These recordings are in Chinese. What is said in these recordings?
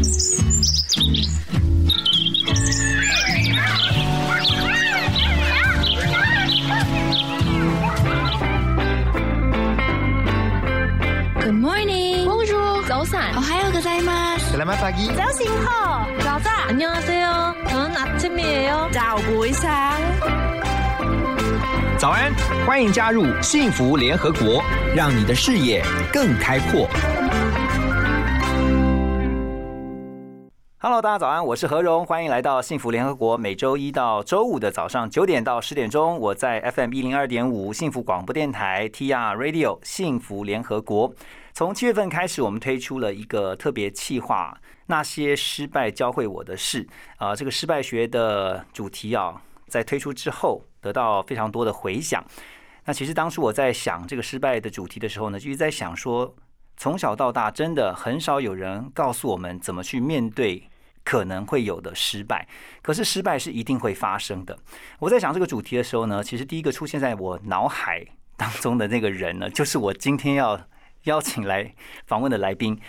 Good morning. Bonjour. 早安。 오하요 고자이마스. Selamat pagi. 早醒好。早安。 안녕하세요. 저는 아침이에요.早不一상早安，欢迎加入幸福联合国，让你的视野更开阔。 Hello，大家早安，我是何荣，欢迎来到幸福联合国。每周一到周五的早上九点到十点钟，我在 FM 一零二点五幸福广播电台 TR Radio 幸福联合国。从七月份开始，我们推出了一个特别企划，那些失败教会我的事啊、这个失败学的主题啊，在推出之后得到非常多的回响。那其实当初我在想这个失败的主题的时候呢，就一直在想说，从小到大真的很少有人告诉我们怎么去面对可能会有的失败。可是失败是一定会发生的。我在想这个主题的时候呢，其实第一个出现在我脑海当中的那个人呢，就是我今天要邀请来访问的来宾，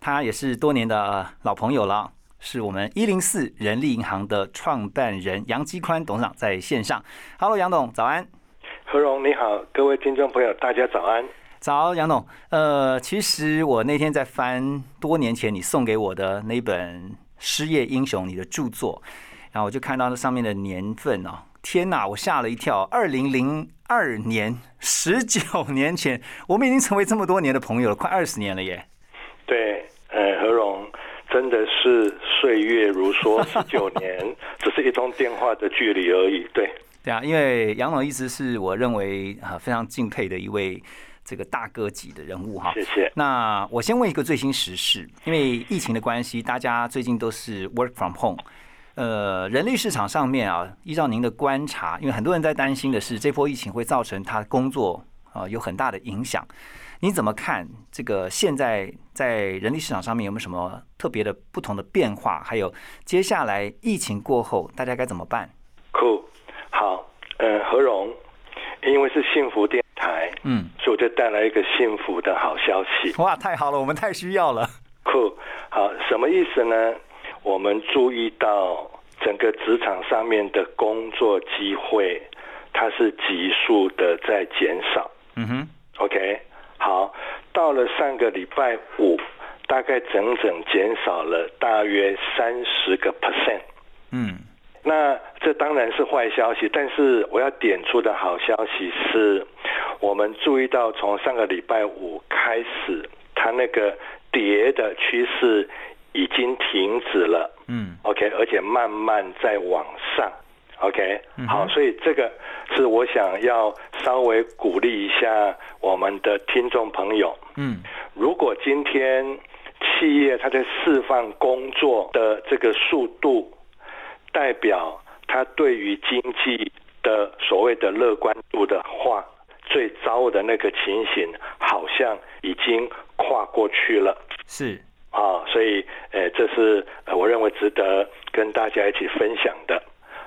他也是多年的老朋友了。是我们一零四人力银行的创办人杨基宽董事长在线上。Hello，杨董，早安。何荣你好，各位听众朋友，大家早安。早，杨董。呃，其实我那天在翻多年前你送给我的那本《失业英雄》你的著作，然后我就看到那上面的年份哦，天哪，我吓了一跳，二零零二年，十九年前，我们已经成为这么多年的朋友了，快二十年了耶。对，呃，何荣真的是岁月如梭，十九年，只是一通电话的距离而已。对，对啊，因为杨总一直是我认为啊非常敬佩的一位这个大哥级的人物哈。谢谢。那我先问一个最新时事，因为疫情的关系，大家最近都是 work from home。呃，人力市场上面啊，依照您的观察，因为很多人在担心的是这波疫情会造成他工作啊有很大的影响。你怎么看这个现在在人力市场上面有没有什么特别的不同的变化？还有接下来疫情过后，大家该怎么办？酷，好，呃，何荣，因为是幸福电台，嗯，所以我就带来一个幸福的好消息。哇，太好了，我们太需要了。酷，好，什么意思呢？我们注意到整个职场上面的工作机会，它是急速的在减少。嗯哼，OK，好，到了上个礼拜五，大概整整减少了大约三十个 percent。嗯，那这当然是坏消息，但是我要点出的好消息是，我们注意到从上个礼拜五开始，它那个跌的趋势已经停止了。嗯，OK，而且慢慢在往上。OK，好，所以这个是我想要稍微鼓励一下我们的听众朋友。嗯如果今天企业它在释放工作的这个速度，代表他对于经济的所谓的乐观度的话，最糟的那个情形好像已经跨过去了。是，啊，所以呃，这是呃，我认为值得跟大家一起分享的。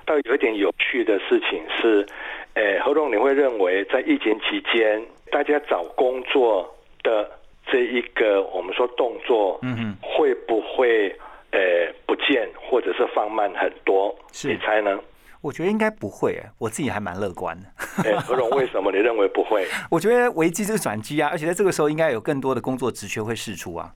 倒有一点有趣的事情是，呃，何总，你会认为在疫情期间，大家找工作的这一个我们说动作，嗯哼，会不会呃不见或者是放慢很多？是你猜呢？我觉得应该不会耶，我自己还蛮乐观的。哎，何荣，为什么你认为不会？我觉得危机就是转机啊，而且在这个时候应该有更多的工作职缺会释出啊。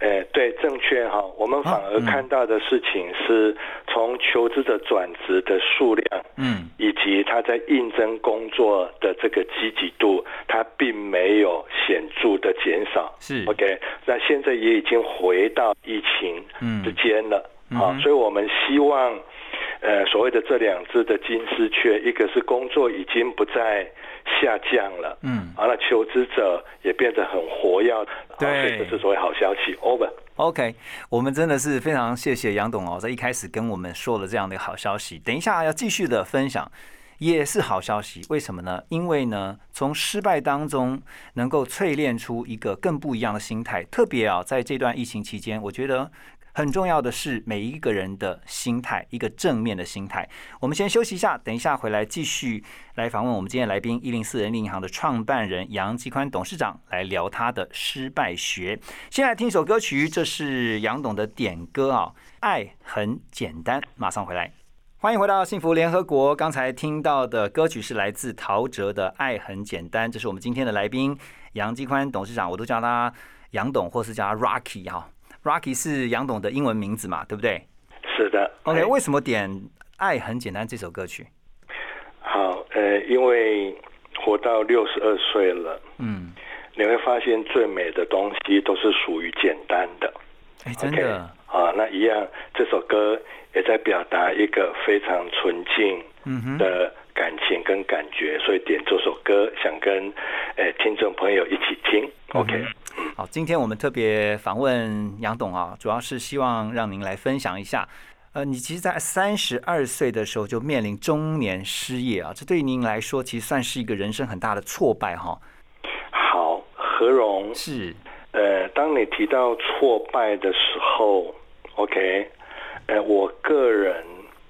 呃，对，正确哈。我们反而嗯看到的事情是从求职者转职的数量，嗯以及他在应征工作的这个积极度，它并没有显著的减少。是 OK，那现在也已经回到疫情嗯之间了。所以我们希望，呃，所谓的这两只的金丝雀，一个是工作已经不再下降了，嗯完了求职者也变得很活跃，好对这是所谓好消息。Over。，OK，我们真的是非常谢谢杨董哦，在一开始跟我们说了这样的好消息。等一下要继续的分享也是好消息。为什么呢？因为呢，从失败当中能够淬炼出一个更不一样的心态。特别啊，在这段疫情期间，我觉得。很重要的是每一个人的心态，一个正面的心态。我们先休息一下，等一下回来继续来访问我们今天来宾一零四人力银行的创办人杨继宽董事长，来聊他的失败学。先来听一首歌曲，这是杨董的点歌啊，《爱很简单》。马上回来，欢迎回到幸福联合国。刚才听到的歌曲是来自陶喆的《爱很简单》，这是我们今天的来宾杨继宽董事长，我都叫他杨董，或是叫他 Rocky 哈。Rocky 是杨董的英文名字嘛，对不对？是的。OK，为什么点《爱很简单》这首歌曲？好，呃，因为活到六十二岁了，嗯，你会发现最美的东西都是属于简单的。哎，真的啊，那一样，这首歌也在表达一个非常纯净的感情跟感觉，所以点这首歌，想跟呃听众朋友一起听。OK。好，今天我们特别访问杨董啊，主要是希望让您来分享一下。呃，你其实，在三十二岁的时候就面临中年失业啊，这对于您来说，其实算是一个人生很大的挫败哈。好，何荣是呃，当你提到挫败的时候，OK，呃，我个人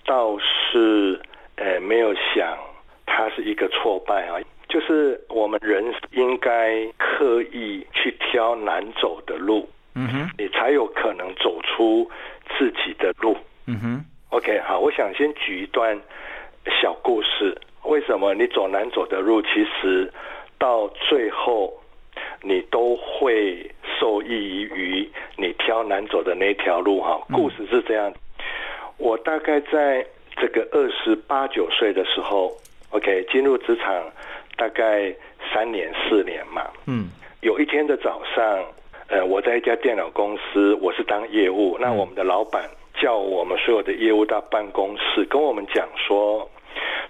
倒是呃没有想它是一个挫败啊。就是我们人应该刻意去挑难走的路，嗯哼，你才有可能走出自己的路，嗯哼。OK，好，我想先举一段小故事。为什么你走难走的路，其实到最后你都会受益于你挑难走的那条路？哈，故事是这样。我大概在这个二十八九岁的时候，OK，进入职场。大概三年四年嘛，嗯，有一天的早上，呃，我在一家电脑公司，我是当业务，那我们的老板叫我们所有的业务到办公室，跟我们讲说，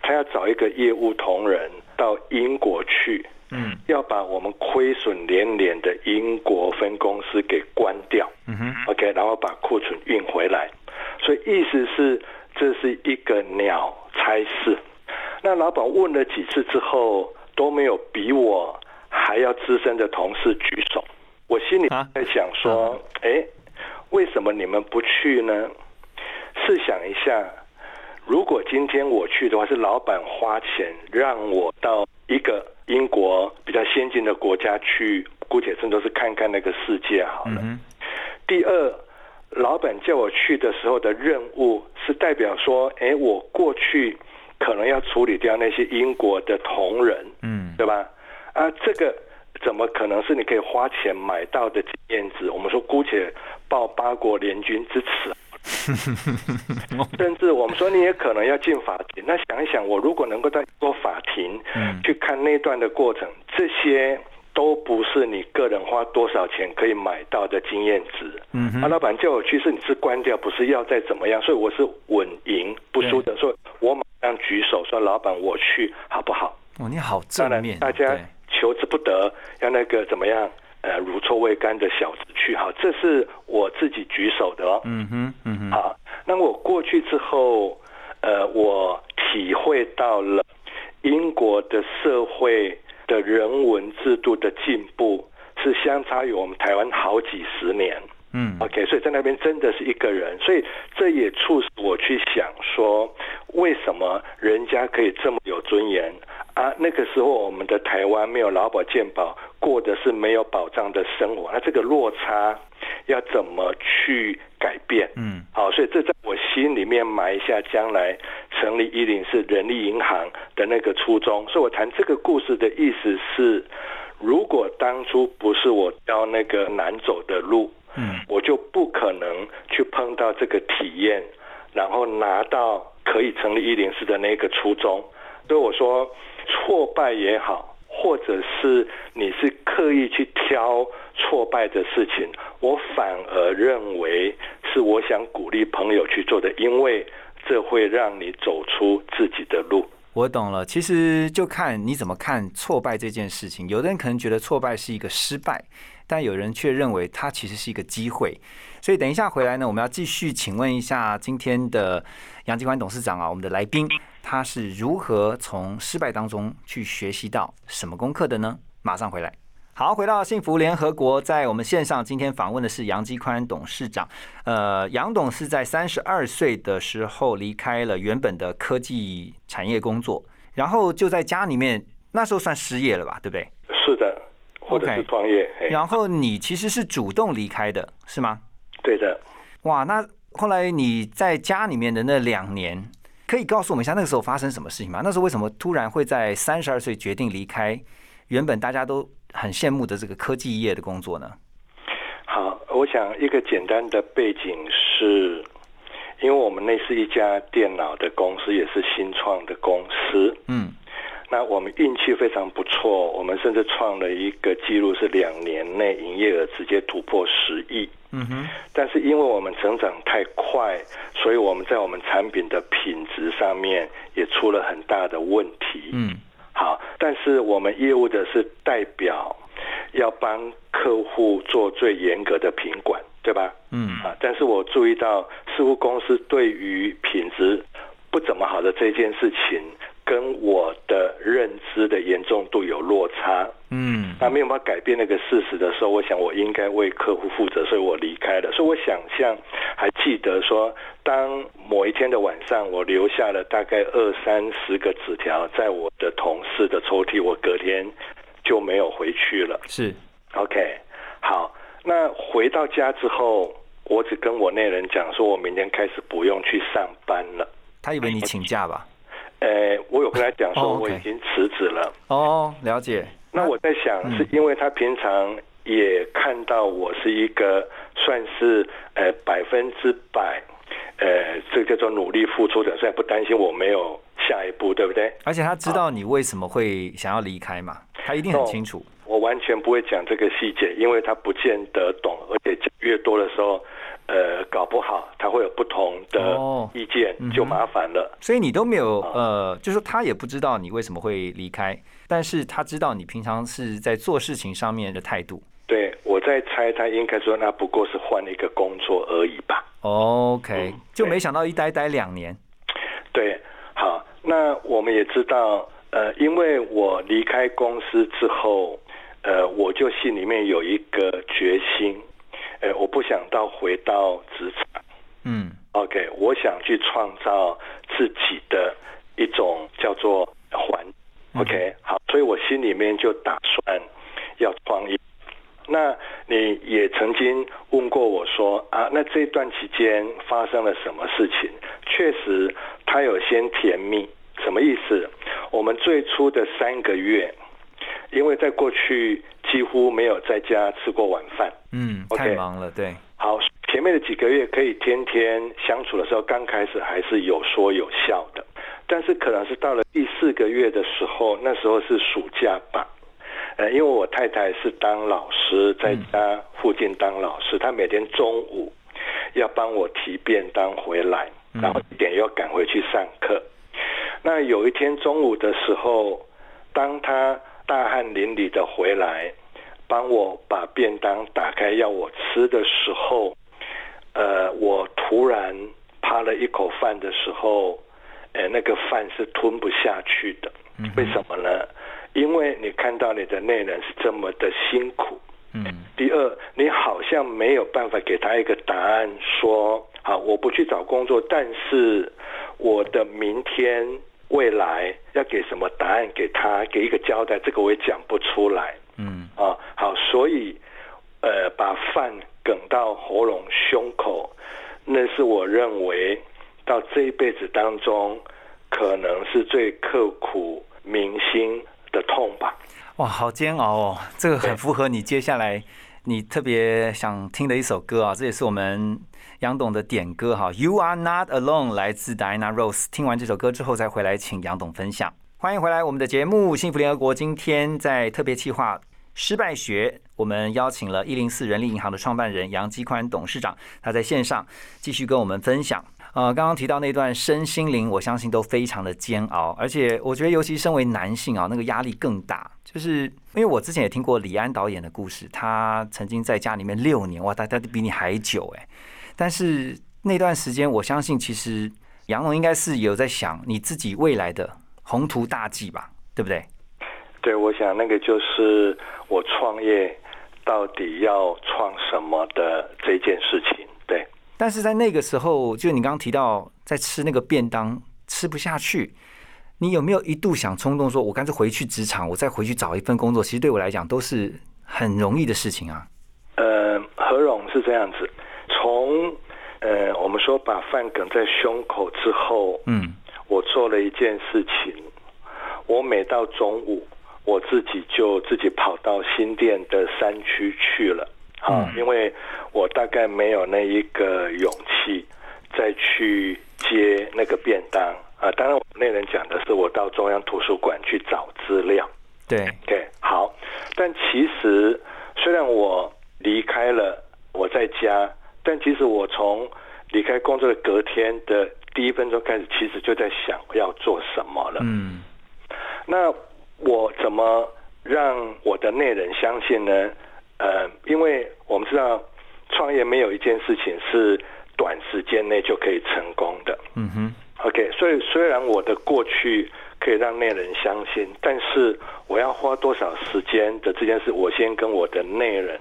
他要找一个业务同仁到英国去，嗯，要把我们亏损连连的英国分公司给关掉，嗯哼，OK，然后把库存运回来，所以意思是这是一个鸟差事。那老板问了几次之后。都没有比我还要资深的同事举手，我心里在想说：哎，为什么你们不去呢？试想一下，如果今天我去的话，是老板花钱让我到一个英国比较先进的国家去，姑且称作是看看那个世界好了。第二，老板叫我去的时候的任务是代表说：哎，我过去。可能要处理掉那些英国的同仁，嗯，对吧？啊，这个怎么可能是你可以花钱买到的经验值？我们说姑且报八国联军之耻，甚至我们说你也可能要进法庭。那想一想，我如果能够在过法庭嗯去看那段的过程，这些。都不是你个人花多少钱可以买到的经验值。嗯，啊，老板叫我去是你是关掉，不是要再怎么样，所以我是稳赢不输的。所以我马上举手说：“老板，我去好不好？”哦，你好正面。大家求之不得，要那个怎么样？呃，如臭未干的小子去好，这是我自己举手的哦。嗯哼，嗯哼。好，那我过去之后，呃，我体会到了英国的社会。的人文制度的进步是相差于我们台湾好几十年，嗯，OK，所以在那边真的是一个人，所以这也促使我去想说，为什么人家可以这么有尊严啊？那个时候我们的台湾没有劳保健保，过的是没有保障的生活，那这个落差要怎么去改变？嗯，好，所以这在我心里面埋下将来。成立一零四人力银行的那个初衷，所以我谈这个故事的意思是，如果当初不是我挑那个难走的路，嗯，我就不可能去碰到这个体验，然后拿到可以成立一零四的那个初衷。所以我说，挫败也好，或者是你是刻意去挑挫败的事情，我反而认为是我想鼓励朋友去做的，因为。这会让你走出自己的路。我懂了，其实就看你怎么看挫败这件事情。有的人可能觉得挫败是一个失败，但有人却认为它其实是一个机会。所以等一下回来呢，我们要继续请问一下今天的杨继宽董事长啊，我们的来宾他是如何从失败当中去学习到什么功课的呢？马上回来。好，回到幸福联合国，在我们线上今天访问的是杨基宽董事长。呃，杨董是在三十二岁的时候离开了原本的科技产业工作，然后就在家里面，那时候算失业了吧？对不对？是的，或者是创业。然后你其实是主动离开的，是吗？对的。哇，那后来你在家里面的那两年，可以告诉我们一下那个时候发生什么事情吗？那时候为什么突然会在三十二岁决定离开原本大家都？很羡慕的这个科技业的工作呢。好，我想一个简单的背景是，因为我们那是一家电脑的公司，也是新创的公司。嗯，那我们运气非常不错，我们甚至创了一个记录，是两年内营业额直接突破十亿。嗯哼，但是因为我们成长太快，所以我们在我们产品的品质上面也出了很大的问题。嗯。好，但是我们业务的是代表，要帮客户做最严格的品管，对吧？嗯啊，但是我注意到，似乎公司对于品质不怎么好的这件事情。跟我的认知的严重度有落差，嗯，那没有办法改变那个事实的时候，我想我应该为客户负责，所以我离开了。所以我想象还记得说，当某一天的晚上，我留下了大概二三十个纸条在我的同事的抽屉，我隔天就没有回去了。是，OK，好，那回到家之后，我只跟我那人讲说，我明天开始不用去上班了。他以为你请假吧？呃，我有跟他讲说我已经辞职了。哦，了解。那我在想，是因为他平常也看到我是一个算是呃百分之百，呃，这个叫做努力付出的，所以不担心我没有下一步，对不对？而且他知道你为什么会想要离开嘛，他一定很清楚。我完全不会讲这个细节，因为他不见得懂，而且越多的时候。呃，搞不好他会有不同的意见，就麻烦了。所以你都没有呃，就是他也不知道你为什么会离开，但是他知道你平常是在做事情上面的态度。对，我在猜他应该说那不过是换了一个工作而已吧。OK，就没想到一待待两年。对，好，那我们也知道，呃，因为我离开公司之后，呃，我就心里面有一个决心。哎，我不想到回到职场，嗯，OK，我想去创造自己的一种叫做环，OK，好，所以我心里面就打算要创业。那你也曾经问过我说啊，那这段期间发生了什么事情？确实，它有些甜蜜，什么意思？我们最初的三个月。因为在过去几乎没有在家吃过晚饭，嗯，太忙了，对。好，前面的几个月可以天天相处的时候，刚开始还是有说有笑的，但是可能是到了第四个月的时候，那时候是暑假吧，呃，因为我太太是当老师，在家附近当老师，她每天中午要帮我提便当回来，然后一点要赶回去上课。那有一天中午的时候，当她大汗淋漓的回来，帮我把便当打开要我吃的时候，呃，我突然扒了一口饭的时候，呃，那个饭是吞不下去的。为什么呢？因为你看到你的内人是这么的辛苦。嗯。第二，你好像没有办法给他一个答案，说好我不去找工作，但是我的明天。未来要给什么答案给他，给一个交代，这个我也讲不出来。嗯啊，好，所以呃，把饭梗到喉咙、胸口，那是我认为到这一辈子当中可能是最刻骨铭心的痛吧。哇，好煎熬哦！这个很符合你接下来你特别想听的一首歌啊，这也是我们。杨董的点歌哈，You are not alone，来自 Diana Rose。听完这首歌之后，再回来请杨董分享。欢迎回来我们的节目《幸福联合国》。今天在特别企划失败学，我们邀请了一零四人力银行的创办人杨基宽董事长，他在线上继续跟我们分享。呃，刚刚提到那段身心灵，我相信都非常的煎熬，而且我觉得尤其身为男性啊，那个压力更大。就是因为我之前也听过李安导演的故事，他曾经在家里面六年，哇，他他比你还久哎。但是那段时间，我相信其实杨龙应该是有在想你自己未来的宏图大计吧，对不对？对，我想那个就是我创业到底要创什么的这件事情。对，但是在那个时候，就你刚刚提到在吃那个便当吃不下去，你有没有一度想冲动说，我干脆回去职场，我再回去找一份工作？其实对我来讲都是很容易的事情啊。呃，何荣是这样子，从呃我们说把饭梗在胸口之后，嗯，我做了一件事情，我每到中午。我自己就自己跑到新店的山区去了啊，因为我大概没有那一个勇气再去接那个便当啊。当然，我那人讲的是我到中央图书馆去找资料。对对，好。但其实虽然我离开了我在家，但其实我从离开工作的隔天的第一分钟开始，其实就在想要做什么了。嗯，那。我怎么让我的内人相信呢？呃，因为我们知道创业没有一件事情是短时间内就可以成功的。嗯哼。OK，所以虽然我的过去可以让内人相信，但是我要花多少时间的这件事，我先跟我的内人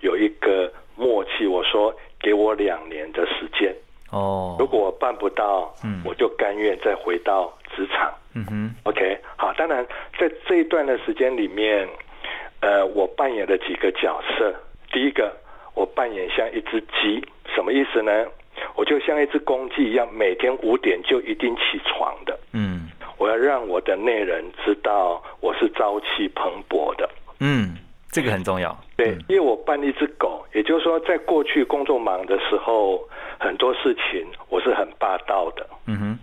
有一个默契。我说，给我两年的时间。哦。如果我办不到，嗯，我就甘愿再回到职场。嗯哼，OK，好，当然在这一段的时间里面，呃，我扮演了几个角色。第一个，我扮演像一只鸡，什么意思呢？我就像一只公鸡一样，每天五点就一定起床的。嗯，我要让我的内人知道我是朝气蓬勃的。嗯，这个很重要。对，因为我扮一只狗，也就是说，在过去工作忙的时候，很多事情我是很霸道的。嗯哼。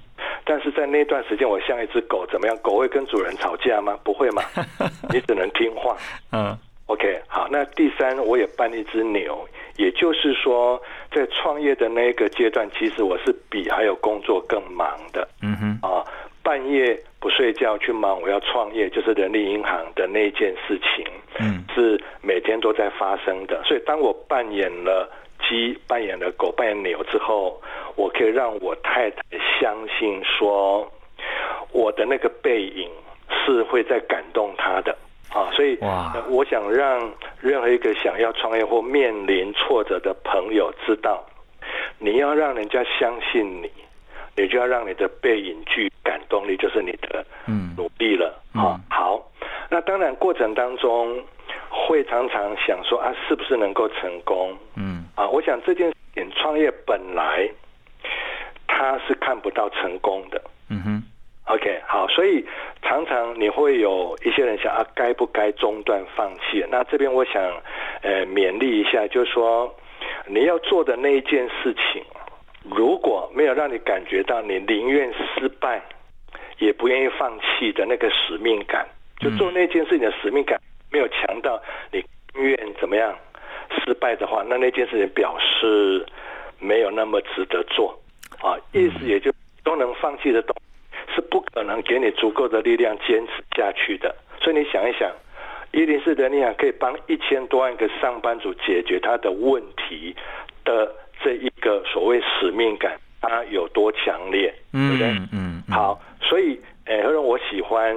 但是在那段时间，我像一只狗，怎么样？狗会跟主人吵架吗？不会嘛，你只能听话。嗯，OK，好。那第三，我也扮一只牛，也就是说，在创业的那个阶段，其实我是比还有工作更忙的。嗯哼，啊，半夜不睡觉去忙我要创业，就是人力银行的那件事情。嗯，是每天都在发生的。所以当我扮演了。鸡扮演了狗扮演牛之后，我可以让我太太相信说，我的那个背影是会在感动她的啊，所以我想让任何一个想要创业或面临挫折的朋友知道，你要让人家相信你，你就要让你的背影具感动力，就是你的努力了啊。好，那当然过程当中会常常想说啊，是不是能够成功？嗯。啊，我想这件事情创业本来他是看不到成功的。嗯哼。OK，好，所以常常你会有一些人想啊，该不该中断放弃？那这边我想呃勉励一下，就是说你要做的那一件事情，如果没有让你感觉到你宁愿失败也不愿意放弃的那个使命感，就做那件事情的使命感没有强到你愿怎么样？失败的话，那那件事情表示没有那么值得做啊，意思也就都能放弃的东是不可能给你足够的力量坚持下去的。所以你想一想，一零四的力量可以帮一千多万个上班族解决他的问题的这一个所谓使命感，它有多强烈，对不对？嗯，好，所以诶，何荣，我喜欢。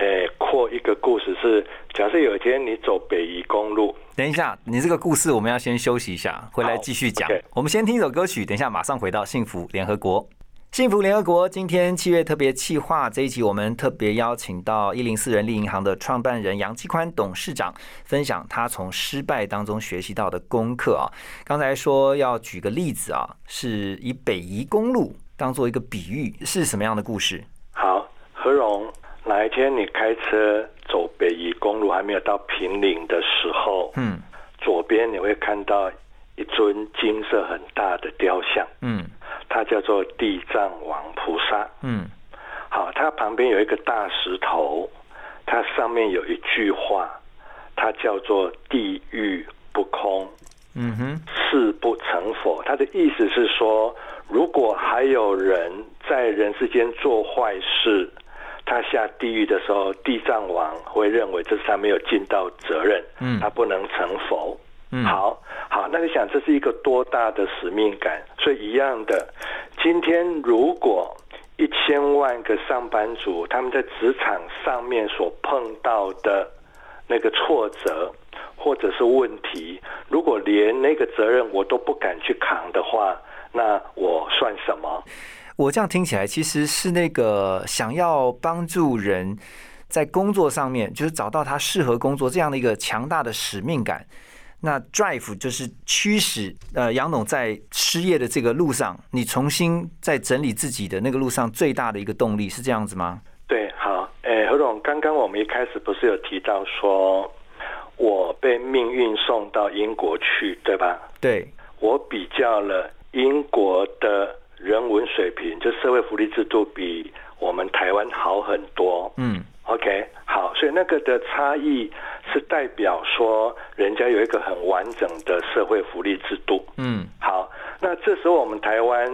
诶，扩一个故事是：假设有一天你走北宜公路，等一下，你这个故事我们要先休息一下，回来继续讲。我们先听一首歌曲，等一下马上回到幸福联合国。幸福联合国今天七月特别企划这一集，我们特别邀请到一零四人力银行的创办人杨继宽董事长，分享他从失败当中学习到的功课啊。刚才说要举个例子啊，是以北宜公路当做一个比喻，是什么样的故事？好，何荣。哪一天你开车走北宜公路还没有到平岭的时候，嗯，左边你会看到一尊金色很大的雕像，嗯，它叫做地藏王菩萨，嗯，好，它旁边有一个大石头，它上面有一句话，它叫做地狱不空，嗯哼，誓不成佛。它的意思是说，如果还有人在人世间做坏事。他下地狱的时候，地藏王会认为这是他没有尽到责任，嗯，他不能成佛。嗯好，好，那你想这是一个多大的使命感？所以一样的，今天如果一千万个上班族他们在职场上面所碰到的那个挫折或者是问题，如果连那个责任我都不敢去扛的话，那我算什么？我这样听起来，其实是那个想要帮助人在工作上面，就是找到他适合工作这样的一个强大的使命感。那 drive 就是驱使呃杨董在失业的这个路上，你重新在整理自己的那个路上最大的一个动力是这样子吗？对，好，诶，何总，刚刚我们一开始不是有提到说，我被命运送到英国去，对吧？对，我比较了英国的人文水平，就社会福利制度比我们台湾好很多。嗯 OK，好，所以那个的差异是代表说，人家有一个很完整的社会福利制度。嗯好，那这时候我们台湾，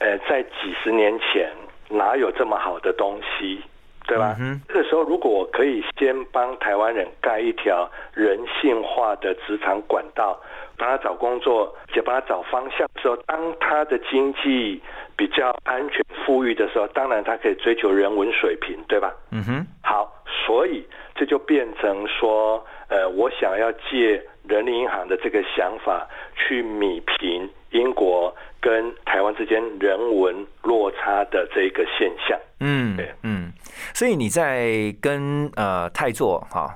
呃，在几十年前哪有这么好的东西，对吧？嗯这个时候，如果我可以先帮台湾人盖一条人性化的职场管道，帮他找工作，也帮他找方向的时候，当他的经济比较安全富裕的时候，当然他可以追求人文水平，对吧？嗯哼，好，所以这就变成说，呃，我想要借人力银行的这个想法去弭平英国跟台湾之间人文落差的这个现象。嗯对嗯，所以你在跟呃泰做哈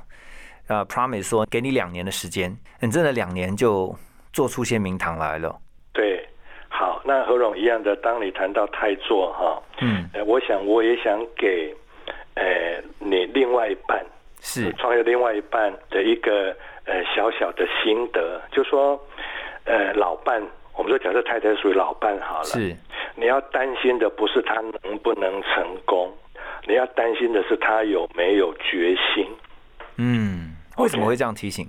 呃 promise 说给你两年的时间，你真的两年就做出些名堂来了。对，好，那何荣一样的，当你谈到太做哈，嗯，呃，我想我也想给，呃，你另外一半是创业另外一半的一个呃小小的心得，就说，呃，老伴，我们说假设太太属于老伴好了，是，你要担心的不是他能不能成功，你要担心的是他有没有决心，嗯，为什么会这样提醒？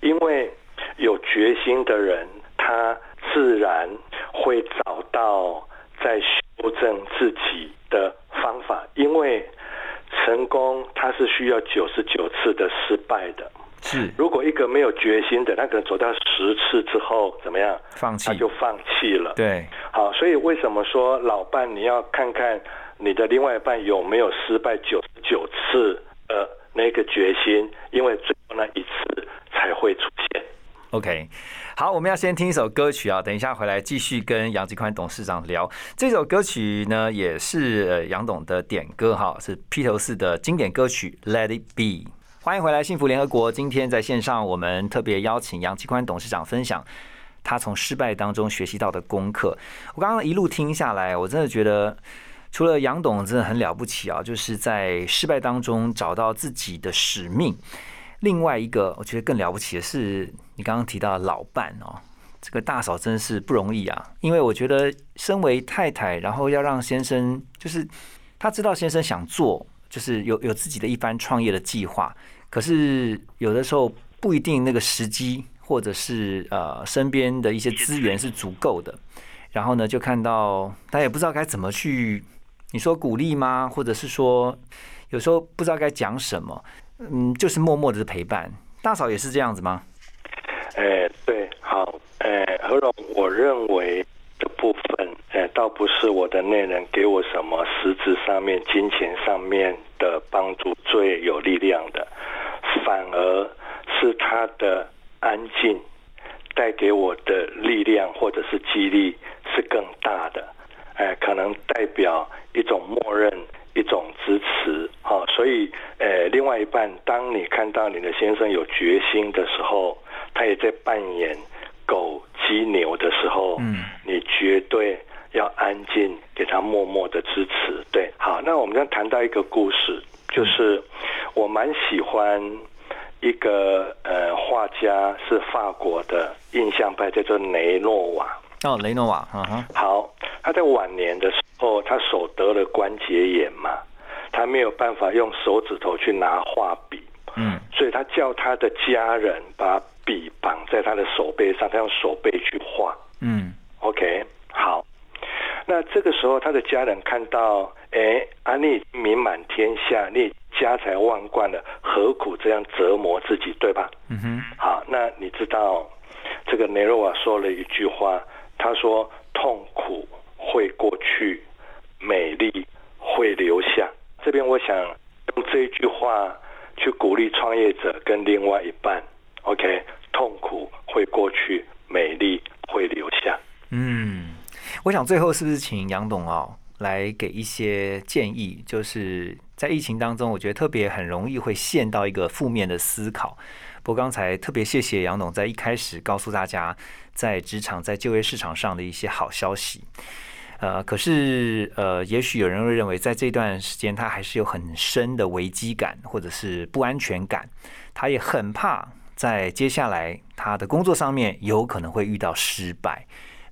因为有决心的人，他自然会找到在修正自己的方法，因为成功它是需要九十九次的失败的。是如果一个没有决心的，他可能走到十次之后怎么样？放弃他就放弃了。对，好，所以为什么说老伴你要看看你的另外一半有没有失败九十九次的一个决心，因为最后那一次才会出现。OK，好，我们要先听一首歌曲啊，等一下回来继续跟杨吉宽董事长聊。这首歌曲呢，也是杨董的点歌哈，是披头士的经典歌曲《Let It Be》。欢迎回来，幸福联合国。今天在线上，我们特别邀请杨继宽董事长分享他从失败当中学习到的功课。我刚刚一路听下来，我真的觉得，除了杨董真的很了不起啊，就是在失败当中找到自己的使命。另外一个，我觉得更了不起的是，你刚刚提到的老伴哦，这个大嫂真是不容易啊。因为我觉得，身为太太，然后要让先生，就是他知道先生想做，就是有有自己的一番创业的计划，可是有的时候不一定那个时机，或者是呃身边的一些资源是足够的。然后呢，就看到他也不知道该怎么去，你说鼓励吗？或者是说，有时候不知道该讲什么。嗯，就是默默的陪伴。大嫂也是这样子吗？哎，对，好，哎，何荣，我认为的部分，哎，倒不是我的内人给我什么实质上面、金钱上面的帮助最有力量的，反而是他的安静带给我的力量或者是激励是更大可能代表一种默认。一种支持，好，所以，呃，另外一半，当你看到你的先生有决心的时候，他也在扮演狗鸡牛的时候，嗯，你绝对要安静，给他默默的支持。对，好，那我们刚谈到一个故事，就是我蛮喜欢一个呃画家，是法国的印象派，叫做雷诺瓦。哦，雷诺瓦，嗯哼，好，他在晚年的时候，他手得了关节炎嘛，他没有办法用手指头去拿画笔，嗯，所以他叫他的家人把笔绑在他的手背上，他用手背去画。嗯，OK，好，那这个时候他的家人看到，哎，啊，你名满天下，你家财万贯了，何苦这样折磨自己，对吧？嗯哼，好，那你知道，这个雷诺瓦说了一句话，他说：“痛苦会过去，美丽会留下。”这边我想用这一句话去鼓励创业者跟另外一半，OK，痛苦会过去，美丽会留下。嗯，我想最后是不是请杨董哦来给一些建议？就是在疫情当中，我觉得特别很容易会陷到一个负面的思考。不过刚才特别谢谢杨董在一开始告诉大家在职场在就业市场上的一些好消息。呃，可是呃，也许有人会认为，在这段时间他还是有很深的危机感或者是不安全感，他也很怕在接下来他的工作上面有可能会遇到失败。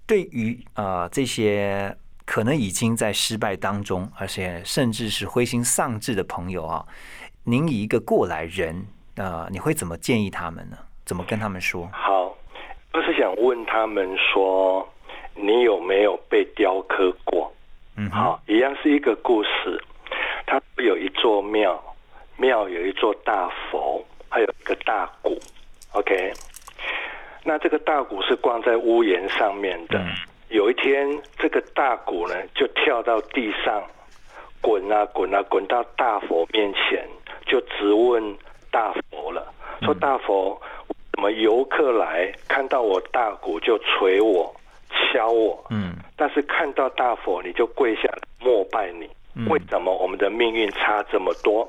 对于呃这些可能已经在失败当中，而且甚至是灰心丧志的朋友啊，您以一个过来人，呃，你会怎么建议他们呢？怎么跟他们说？好，我是想问他们说。你有没有被雕刻过？嗯，好，一样是一个故事。它有一座庙，庙有一座大佛，还有一个大鼓。OK，那这个大鼓是挂在屋檐上面的。有一天，这个大鼓呢，就跳到地上，滚啊滚啊滚到大佛面前，就直问大佛了：说大佛，怎么游客来看到我大鼓就捶我？敲我，嗯，但是看到大佛你就跪下膜拜你，为什么我们的命运差这么多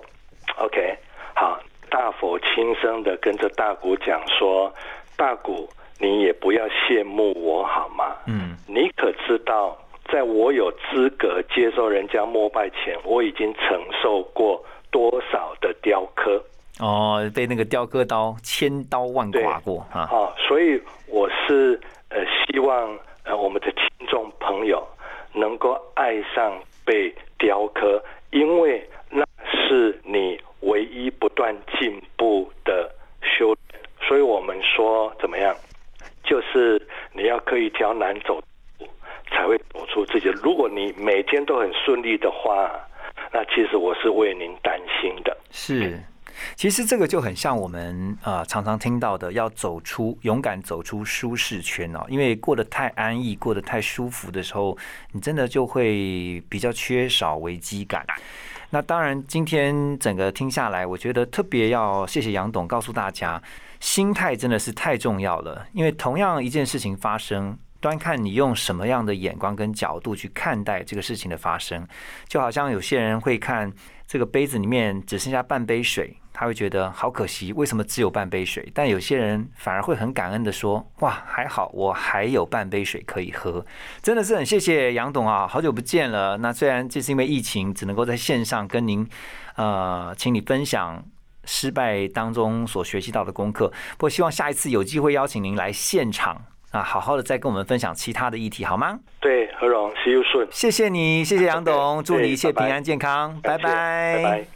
？OK，好，大佛轻声的跟着大鼓讲说：“大鼓，你也不要羡慕我好吗？嗯，你可知道，在我有资格接受人家膜拜前，我已经承受过多少的雕刻？哦，被那个雕刻刀千刀万剐过啊！好，所以我是呃希望。”呃，我们的听众朋友能够爱上被雕刻，因为那是你唯一不断进步的修。所以我们说怎么样，就是你要可以挑难走，才会走出自己。如果你每天都很顺利的话，那其实我是为您担心的。是。其实这个就很像我们呃常常听到的，要走出勇敢走出舒适圈哦。因为过得太安逸、过得太舒服的时候，你真的就会比较缺少危机感。那当然，今天整个听下来，我觉得特别要谢谢杨董，告诉大家，心态真的是太重要了。因为同样一件事情发生，端看你用什么样的眼光跟角度去看待这个事情的发生，就好像有些人会看这个杯子里面只剩下半杯水。他会觉得好可惜，为什么只有半杯水？但有些人反而会很感恩的说：“哇，还好我还有半杯水可以喝。”真的是很谢谢杨董啊，好久不见了。那虽然这是因为疫情，只能够在线上跟您，呃，请你分享失败当中所学习到的功课。不过希望下一次有机会邀请您来现场啊，好好的再跟我们分享其他的议题，好吗？对，何荣，See you soon。谢谢你，谢谢杨董，祝你一切平安健康，拜拜，拜拜。